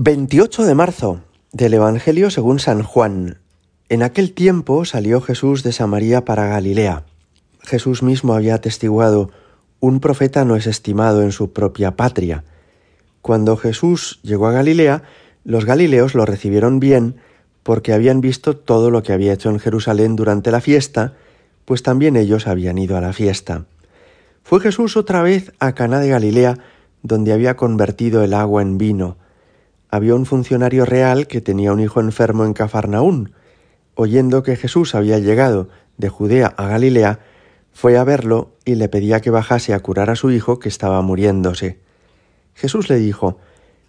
28 de marzo del Evangelio según San Juan. En aquel tiempo salió Jesús de Samaria para Galilea. Jesús mismo había atestiguado, un profeta no es estimado en su propia patria. Cuando Jesús llegó a Galilea, los galileos lo recibieron bien porque habían visto todo lo que había hecho en Jerusalén durante la fiesta, pues también ellos habían ido a la fiesta. Fue Jesús otra vez a Caná de Galilea, donde había convertido el agua en vino había un funcionario real que tenía un hijo enfermo en Cafarnaún. Oyendo que Jesús había llegado de Judea a Galilea, fue a verlo y le pedía que bajase a curar a su hijo que estaba muriéndose. Jesús le dijo,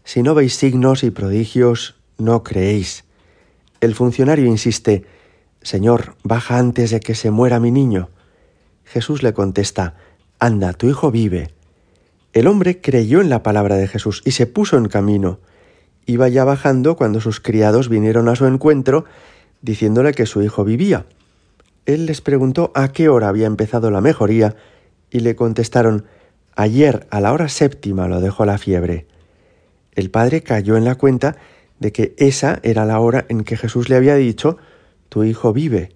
Si no veis signos y prodigios, no creéis. El funcionario insiste, Señor, baja antes de que se muera mi niño. Jesús le contesta, Anda, tu hijo vive. El hombre creyó en la palabra de Jesús y se puso en camino. Iba ya bajando cuando sus criados vinieron a su encuentro diciéndole que su hijo vivía. Él les preguntó a qué hora había empezado la mejoría y le contestaron Ayer a la hora séptima lo dejó la fiebre. El padre cayó en la cuenta de que esa era la hora en que Jesús le había dicho Tu hijo vive,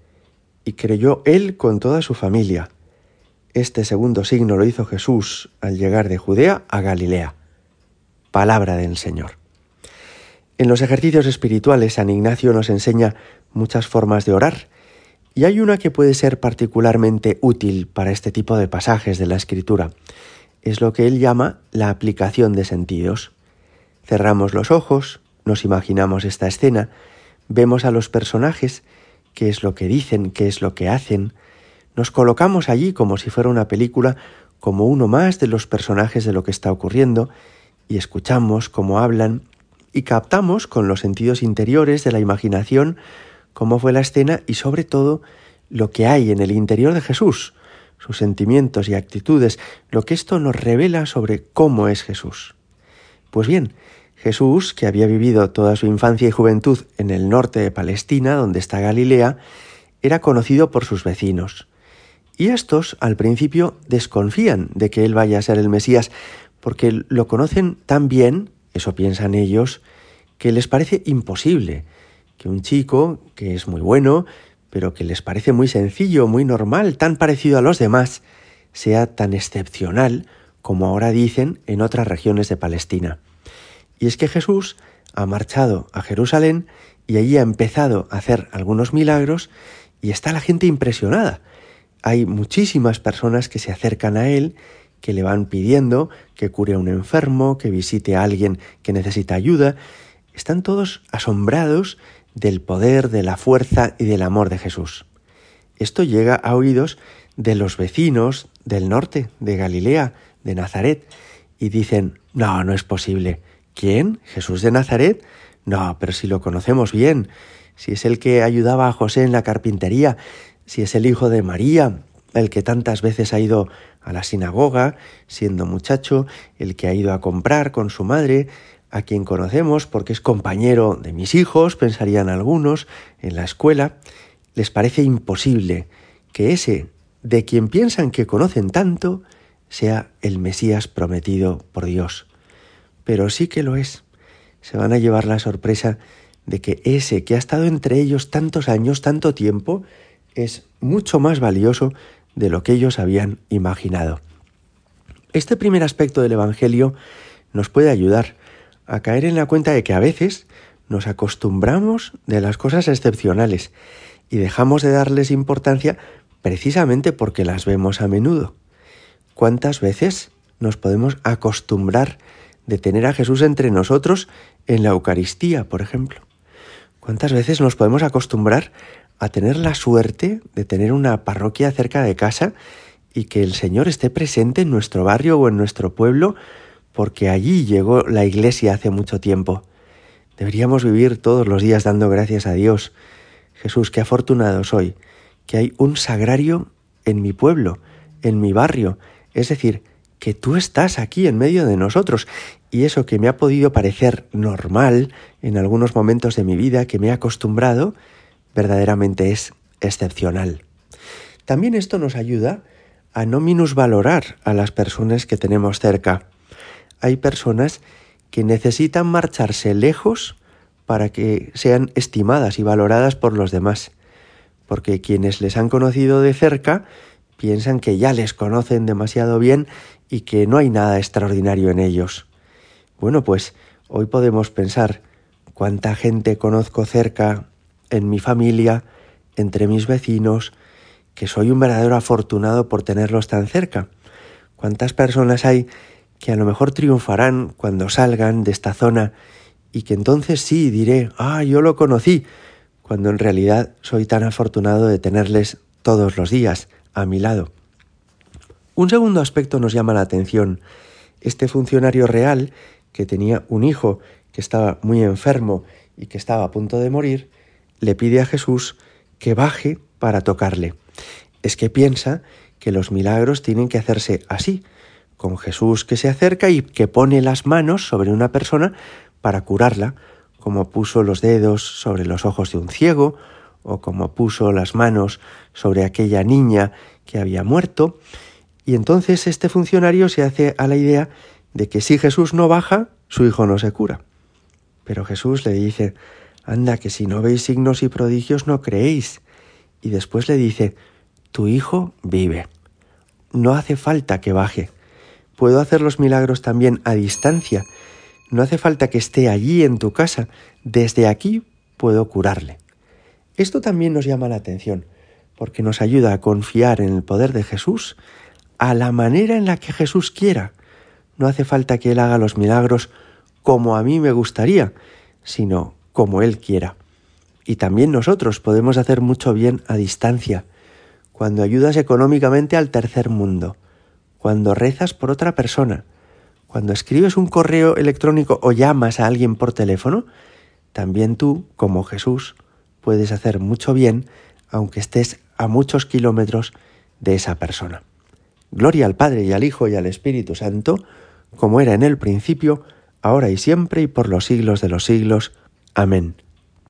y creyó él con toda su familia. Este segundo signo lo hizo Jesús al llegar de Judea a Galilea. Palabra del Señor. En los ejercicios espirituales San Ignacio nos enseña muchas formas de orar y hay una que puede ser particularmente útil para este tipo de pasajes de la Escritura. Es lo que él llama la aplicación de sentidos. Cerramos los ojos, nos imaginamos esta escena, vemos a los personajes, qué es lo que dicen, qué es lo que hacen, nos colocamos allí como si fuera una película, como uno más de los personajes de lo que está ocurriendo, y escuchamos cómo hablan, y captamos con los sentidos interiores de la imaginación cómo fue la escena y sobre todo lo que hay en el interior de Jesús, sus sentimientos y actitudes, lo que esto nos revela sobre cómo es Jesús. Pues bien, Jesús, que había vivido toda su infancia y juventud en el norte de Palestina, donde está Galilea, era conocido por sus vecinos. Y estos, al principio, desconfían de que él vaya a ser el Mesías, porque lo conocen tan bien eso piensan ellos, que les parece imposible que un chico, que es muy bueno, pero que les parece muy sencillo, muy normal, tan parecido a los demás, sea tan excepcional como ahora dicen en otras regiones de Palestina. Y es que Jesús ha marchado a Jerusalén y allí ha empezado a hacer algunos milagros y está la gente impresionada. Hay muchísimas personas que se acercan a él que le van pidiendo que cure a un enfermo, que visite a alguien que necesita ayuda. Están todos asombrados del poder, de la fuerza y del amor de Jesús. Esto llega a oídos de los vecinos del norte, de Galilea, de Nazaret, y dicen, no, no es posible. ¿Quién? ¿Jesús de Nazaret? No, pero si lo conocemos bien, si es el que ayudaba a José en la carpintería, si es el hijo de María, el que tantas veces ha ido a la sinagoga siendo muchacho, el que ha ido a comprar con su madre, a quien conocemos porque es compañero de mis hijos, pensarían algunos, en la escuela, les parece imposible que ese de quien piensan que conocen tanto sea el Mesías prometido por Dios. Pero sí que lo es. Se van a llevar la sorpresa de que ese que ha estado entre ellos tantos años, tanto tiempo, es mucho más valioso de lo que ellos habían imaginado. Este primer aspecto del Evangelio nos puede ayudar a caer en la cuenta de que a veces nos acostumbramos de las cosas excepcionales y dejamos de darles importancia precisamente porque las vemos a menudo. ¿Cuántas veces nos podemos acostumbrar de tener a Jesús entre nosotros en la Eucaristía, por ejemplo? ¿Cuántas veces nos podemos acostumbrar a tener la suerte de tener una parroquia cerca de casa y que el Señor esté presente en nuestro barrio o en nuestro pueblo, porque allí llegó la iglesia hace mucho tiempo. Deberíamos vivir todos los días dando gracias a Dios. Jesús, qué afortunado soy, que hay un sagrario en mi pueblo, en mi barrio, es decir, que tú estás aquí en medio de nosotros. Y eso que me ha podido parecer normal en algunos momentos de mi vida, que me he acostumbrado, verdaderamente es excepcional. También esto nos ayuda a no minusvalorar a las personas que tenemos cerca. Hay personas que necesitan marcharse lejos para que sean estimadas y valoradas por los demás, porque quienes les han conocido de cerca piensan que ya les conocen demasiado bien y que no hay nada extraordinario en ellos. Bueno, pues hoy podemos pensar cuánta gente conozco cerca en mi familia, entre mis vecinos, que soy un verdadero afortunado por tenerlos tan cerca. ¿Cuántas personas hay que a lo mejor triunfarán cuando salgan de esta zona y que entonces sí diré, ah, yo lo conocí, cuando en realidad soy tan afortunado de tenerles todos los días a mi lado? Un segundo aspecto nos llama la atención. Este funcionario real, que tenía un hijo que estaba muy enfermo y que estaba a punto de morir, le pide a Jesús que baje para tocarle. Es que piensa que los milagros tienen que hacerse así, con Jesús que se acerca y que pone las manos sobre una persona para curarla, como puso los dedos sobre los ojos de un ciego, o como puso las manos sobre aquella niña que había muerto, y entonces este funcionario se hace a la idea de que si Jesús no baja, su hijo no se cura. Pero Jesús le dice, anda, que si no veis signos y prodigios no creéis. Y después le dice, tu hijo vive. No hace falta que baje. Puedo hacer los milagros también a distancia. No hace falta que esté allí en tu casa. Desde aquí puedo curarle. Esto también nos llama la atención, porque nos ayuda a confiar en el poder de Jesús a la manera en la que Jesús quiera. No hace falta que Él haga los milagros como a mí me gustaría, sino como Él quiera. Y también nosotros podemos hacer mucho bien a distancia, cuando ayudas económicamente al tercer mundo, cuando rezas por otra persona, cuando escribes un correo electrónico o llamas a alguien por teléfono, también tú, como Jesús, puedes hacer mucho bien aunque estés a muchos kilómetros de esa persona. Gloria al Padre y al Hijo y al Espíritu Santo, como era en el principio, ahora y siempre y por los siglos de los siglos. Amen.